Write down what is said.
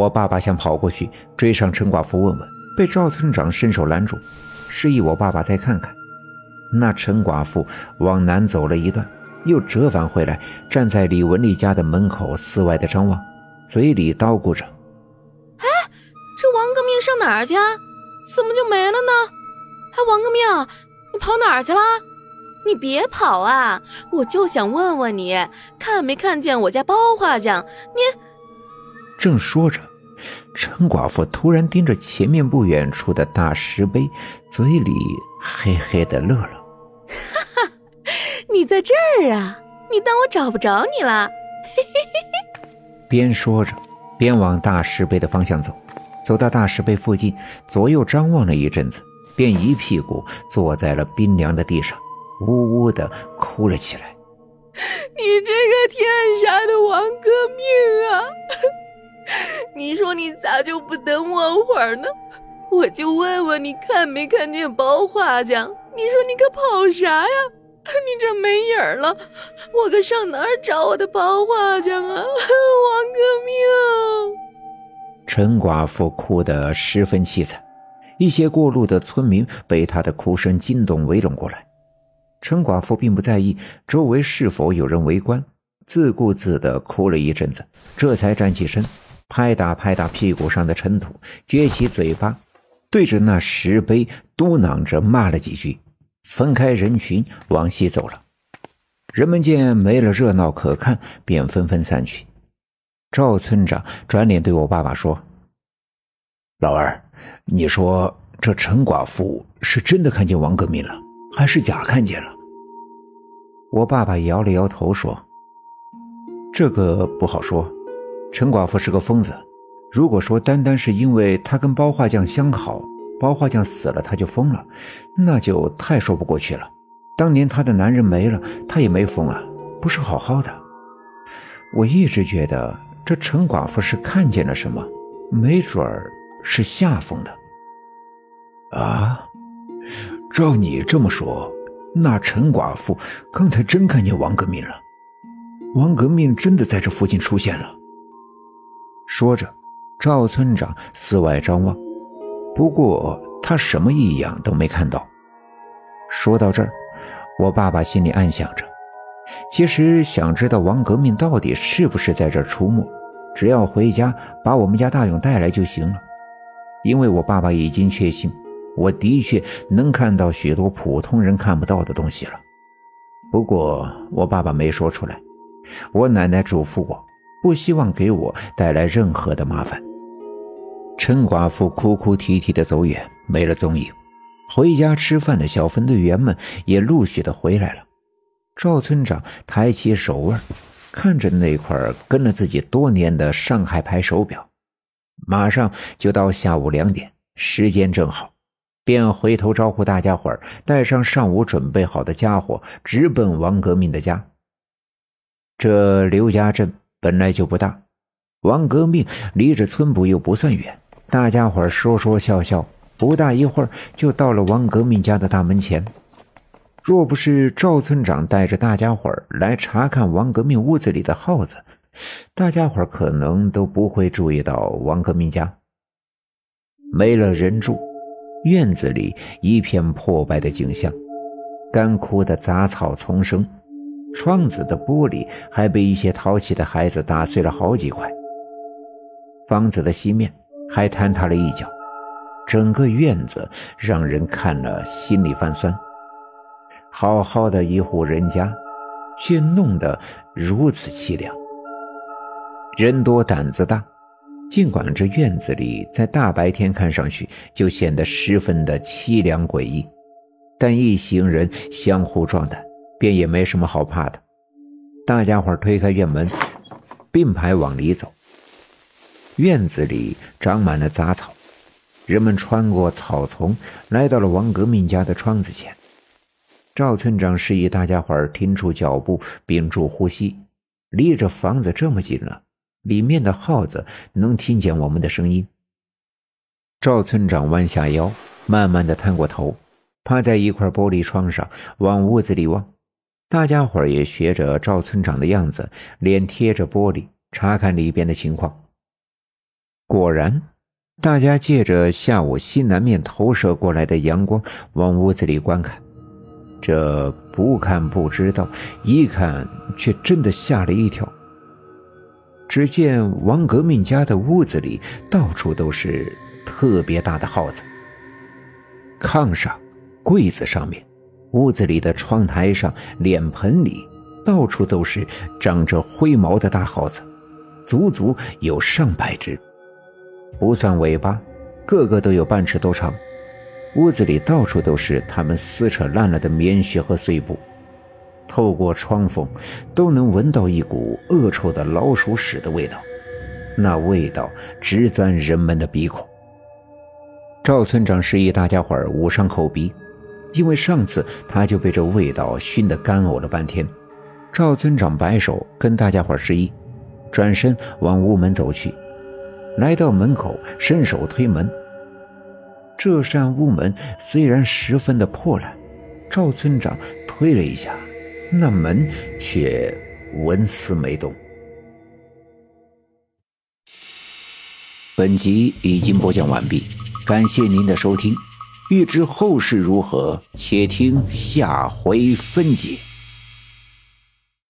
我爸爸想跑过去追上陈寡妇问问，被赵村长伸手拦住，示意我爸爸再看看。那陈寡妇往南走了一段，又折返回来，站在李文丽家的门口四外的张望，嘴里叨咕着：“哎，这王革命上哪儿去？怎么就没了呢？哎，王革命，你跑哪儿去了？你别跑啊！我就想问问你，看没看见我家包画匠？你……”正说着，陈寡妇突然盯着前面不远处的大石碑，嘴里嘿嘿的乐了。哈哈，你在这儿啊？你当我找不着你了？嘿嘿嘿嘿。边说着，边往大石碑的方向走。走到大石碑附近，左右张望了一阵子，便一屁股坐在了冰凉的地上，呜呜的哭了起来。你这个天杀的王革命啊！你说你咋就不等我会儿呢？我就问问你看没看见包画匠？你说你可跑啥呀？你这没影儿了，我可上哪儿找我的包画匠啊？王革命！陈寡妇哭得十分凄惨，一些过路的村民被她的哭声惊动，围拢过来。陈寡妇并不在意周围是否有人围观，自顾自地哭了一阵子，这才站起身，拍打拍打屁股上的尘土，撅起嘴巴。对着那石碑嘟囔着骂了几句，分开人群往西走了。人们见没了热闹可看，便纷纷散去。赵村长转脸对我爸爸说：“老二，你说这陈寡妇是真的看见王革命了，还是假看见了？”我爸爸摇了摇头说：“这个不好说。陈寡妇是个疯子。”如果说单单是因为她跟包画匠相好，包画匠死了她就疯了，那就太说不过去了。当年她的男人没了，她也没疯啊，不是好好的。我一直觉得这陈寡妇是看见了什么，没准儿是吓疯的。啊，照你这么说，那陈寡妇刚才真看见王革命了，王革命真的在这附近出现了。说着。赵村长四外张望，不过他什么异样都没看到。说到这儿，我爸爸心里暗想着：其实想知道王革命到底是不是在这儿出没，只要回家把我们家大勇带来就行了。因为我爸爸已经确信，我的确能看到许多普通人看不到的东西了。不过我爸爸没说出来，我奶奶嘱咐我，不希望给我带来任何的麻烦。陈寡妇哭哭啼啼的走远，没了踪影。回家吃饭的小分队员们也陆续的回来了。赵村长抬起手腕，看着那块跟了自己多年的上海牌手表，马上就到下午两点，时间正好，便回头招呼大家伙儿，带上上午准备好的家伙，直奔王革命的家。这刘家镇本来就不大，王革命离着村部又不算远。大家伙说说笑笑，不大一会儿就到了王革命家的大门前。若不是赵村长带着大家伙来查看王革命屋子里的耗子，大家伙可能都不会注意到王革命家没了人住，院子里一片破败的景象，干枯的杂草丛生，窗子的玻璃还被一些淘气的孩子打碎了好几块。房子的西面。还坍塌了一角，整个院子让人看了心里泛酸。好好的一户人家，却弄得如此凄凉。人多胆子大，尽管这院子里在大白天看上去就显得十分的凄凉诡异，但一行人相互壮胆，便也没什么好怕的。大家伙推开院门，并排往里走。院子里长满了杂草，人们穿过草丛，来到了王革命家的窗子前。赵村长示意大家伙停住脚步，屏住呼吸。离着房子这么近了，里面的耗子能听见我们的声音。赵村长弯下腰，慢慢的探过头，趴在一块玻璃窗上，往屋子里望。大家伙也学着赵村长的样子，脸贴着玻璃，查看里边的情况。果然，大家借着下午西南面投射过来的阳光往屋子里观看。这不看不知道，一看却真的吓了一跳。只见王革命家的屋子里到处都是特别大的耗子，炕上、柜子上面、屋子里的窗台上、脸盆里，到处都是长着灰毛的大耗子，足足有上百只。不算尾巴，个个都有半尺多长。屋子里到处都是他们撕扯烂了的棉絮和碎布，透过窗缝都能闻到一股恶臭的老鼠屎的味道，那味道直钻人们的鼻孔。赵村长示意大家伙捂上口鼻，因为上次他就被这味道熏得干呕了半天。赵村长摆手跟大家伙示意，转身往屋门走去。来到门口，伸手推门。这扇屋门虽然十分的破烂，赵村长推了一下，那门却纹丝没动。本集已经播讲完毕，感谢您的收听。欲知后事如何，且听下回分解。